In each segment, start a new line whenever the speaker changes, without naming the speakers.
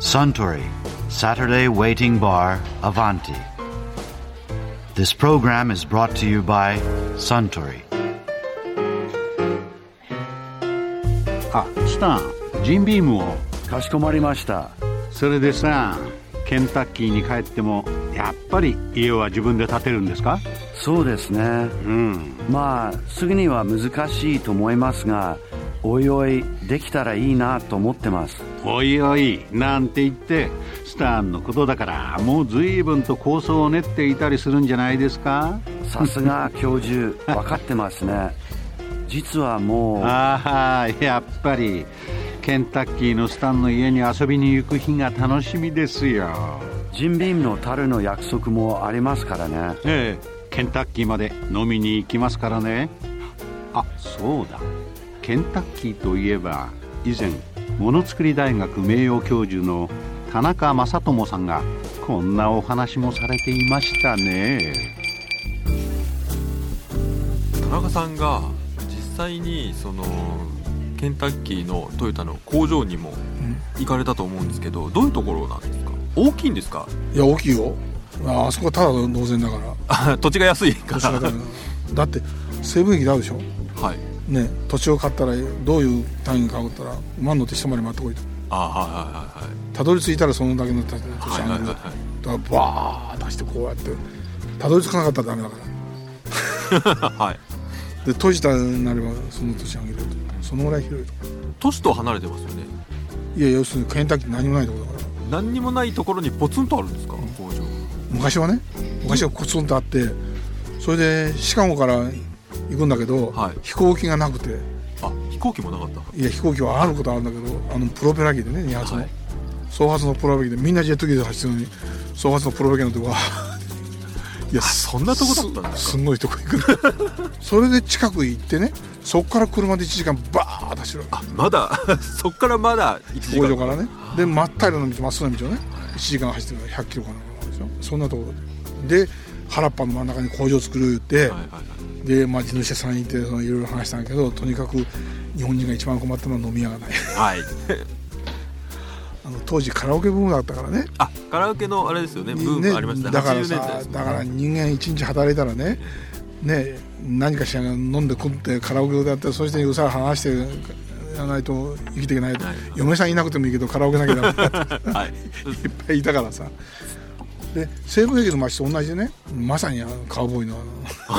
Suntory Saturday Waiting Bar Avanti. This program is brought to you by Suntory.
あスタンジンビームを
かしこまりました
それでさケンタッキーに帰ってもやっぱり家は自分で建てるんですか？
そうですね
うん
まあすぐには難しいと思いますがおいおいできたらいいなと思ってます。
おいおいなんて言ってスタンのことだからもう随分と構想を練っていたりするんじゃないですか？
さすが教授分かってますね。実はもう
ああやっぱりケンタッキーのスタンの家に遊びに行く日が楽しみですよ。
ジンビームの樽の約束もありますからね。
ええケンタッキーまで飲みに行きますからね。あそうだケンタッキーといえば以前ものづくり大学名誉教授の田中正智さんがこんなお話もされていましたね。
田中さんが実際にそのケンタッキーのトヨタの工場にも行かれたと思うんですけどどういうところなんですか？大きいんですか？
いや大きいよ。ああそこはただの同然だから。
あ 土地が安いから。
土地がだだって西部駅であるでしょ？
はい
ね土地を買ったらどういう単位買うったら馬に乗って一回り待ってこいと。
あはいはいはいはい。
たどり着いたらそのだけの土地あげる。だからバーッ出してこうやって。たどり着かなかったらダメだから。
はい。
で閉じたになればその土地あげると。そのぐらい広いと。
都市と離れてますよね。
いや要するにケンタッキー何もないところだから。
何にもないところにポツンとあるんですか？工場。
昔はね昔はコツンとあってそれでシカゴから行くんだけど、
はい。
飛行機がなくて。
あ飛行機もなかった？
いや飛行機はあることはあるんだけどあのプロペラ機でね2発の、
はい。
総発のプロペラ機でみんなジェット機で走ってるのに総発のプロペラ機のとこは いや
そんなとこだったんですか
すんごいとこ行く それで近く行ってねそこから車で1時間バーッと走る。わ
あまだそっからまだ1時
け工
間
場からね。で真っ平らな道まっすぐな道をね1時間走ってる。の100キロかなんかでしょそんなところで原っぱの真ん中に工場作る言って、
はいはいはい
で、まあ、地主さんに行ってそのいろいろ話したんだけどとにかく日本人が一番困ったのは飲み屋がない。
はい。
あの当時カラオケブームだったからね。
あカラオケのあれですよね。ブームありましたね。
だから
80年代
さだから人間一日働いたらねね何かしら飲んで食ってカラオケでやってそしてうさら話してやらないと生きていけないと、
はい。
嫁さんいなくてもいいけどカラオケなきゃダメだ
はい。
いっぱいいたからさで西部駅の街と同じでねまさにあのカウボーイのあ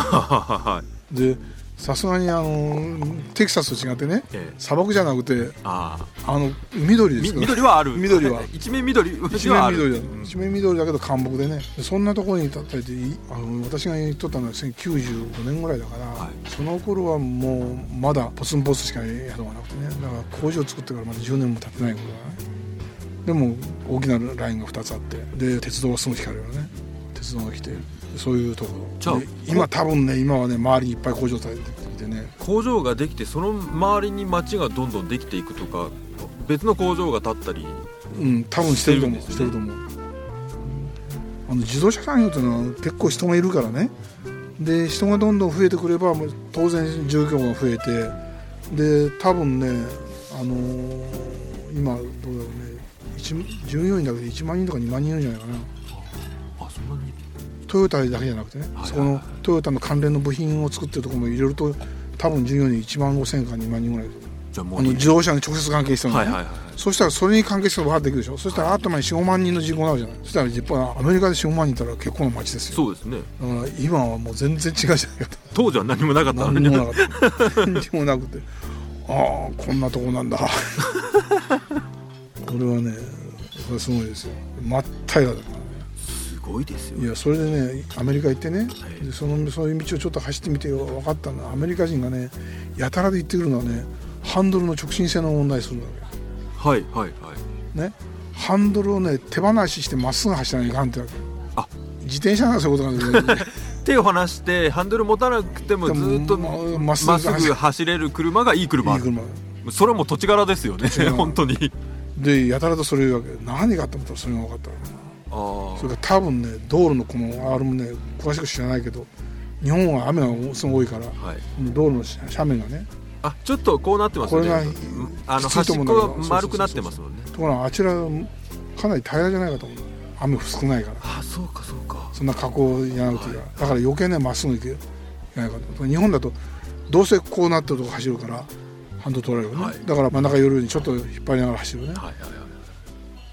はい。
のでさすがにあのテキサスと違ってね
ええ。
砂漠じゃなくて
あ
の緑で
み
すから。
緑はある。
緑は。
一面緑
一面緑だ一面緑だけど干木でね。でそんなところに立っていていあの私が言っとったのは1995年ぐらいだから、
はい。
その頃はもうまだポツンポツしか宿がなくてね。だから工場作ってからまだ10年も経ってない頃だねでも大きなラインが2つあってで鉄道がすぐ光るよね。鉄道が来てそういうところ。
じゃあ
で今多分ね今はね周りにいっぱい工場建ててきてね。
工場ができてその周りに街がどんどんできていくとか別の工場が建ったり
うん多分してると思う
して
してると思う。あの自動車産業というのは結構人がいるからね。で人がどんどん増えてくればもう当然住居が増えて。で多分ねあのー今どうだ従業員だけで1万人とか2万人いるんじゃないかな。
あそんなに？
トヨタだけじゃなくてね、
はい
そこのトヨタの関連の部品を作ってるところも入れると多分従業員1万5千から2万人ぐらい。
じゃあもういい
あの自動車に直接関係してるのね、
はいはいはい
そしたらそれに関係してるのが分かってくるでしょ。そしたらあとまで45万人の人口になるじゃない。そしたら実はアメリカで45万人いたら結構な街ですよ。
そうですね。
だから今はもう全然違うじゃないかと。
当時は何もなかった
何に。もなかった。何にもなくて。ああこんなとこなんだ。これはねすごいですよ。真っ平らだから。ね
すごいですよ。
いやそれでねアメリカ行ってね、でそのそういう道をちょっと走ってみて分かったのはアメリカ人がねやたらで言ってくるのはねハンドルの直進性の問題するんだよ
はいはいはい。
ね。ハンドルをね手放ししてまっすぐ走らないかんってわけ。
あ。
自転車ならそういうことなんだけど。
手を離してハンドル持たなくてもずっと
ま
まっす
ぐ
ぐ走れる車がいい車。
いい車。
それはもう土地柄ですよね。本当に
でやたらとそれ言うわけ。何があったのとそれが分かった
あ
それから多分ね道路のこのあれもね詳しく知らないけど日本は雨がすごい多いから
あはい。
道路の斜面がね。
あちょっとこうなってますよね。
これが
あの端っこが丸くなってますもんね。
ところがあちらかなり平らじゃないかと思う。雨少ないから。
あそうかそうか。
そんな加工じゃなくて、だから余計ねまっすぐ行けないかと。日本だとどうせこうなってるとこ走るからハンド取られるね、
はい。
だから真ん中寄るようにちょっと引っ張りながら走るね。
はいはいはい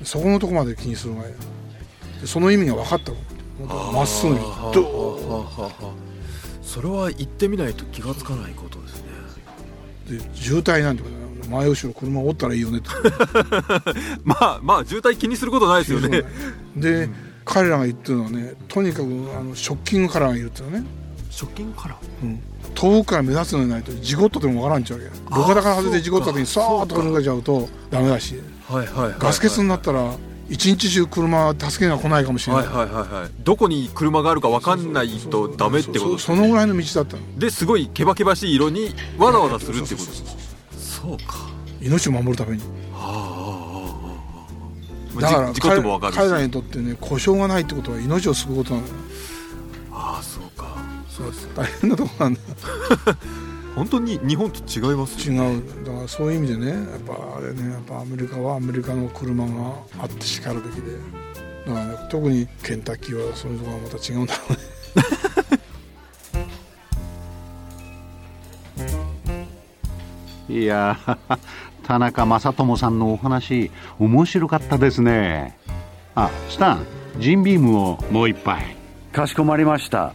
そこのとこまで気にする前でその意味が分かったもんまっすぐに。ドー
それは行ってみないと気がつかないことですね。
で渋滞なんてことね前後ろ車おったらいいよね
まあまあ渋滞気にすることないですよね。
で、彼らが言ってるのはねとにかくあのショッキングカラーがいるっていうのね、
ショッキングカラー
うん、遠くから目立つのにないと事故ったでもわからんちゃうわけ路肩から外れて事故った時にさーっと抜けちゃうとダメだし。ガス欠になったら一日中車助けが来ないかもしれな、
はいいはいはいはい。どこに車があるか分かんないとダメってこと？
そそのぐらいの道だったの。
ですごいケバケバしい色にわざわざするってこと？ですそうか。
命を守るために。だから彼らにとってね故障がないってことは命を救うことなのよ
そうです。
大変なとこなんだ。よ
本当に日本と違いますよ
違う。だからそういう意味でねやっぱあれねやっぱアメリカはアメリカの車があってしかるべきで。だから、ね、特にケンタッキーはそういうところがまた違うんだろうね。
いやー田中正智さんのお話面白かったですね。あスタンジンビームをもう一杯。
かしこまりました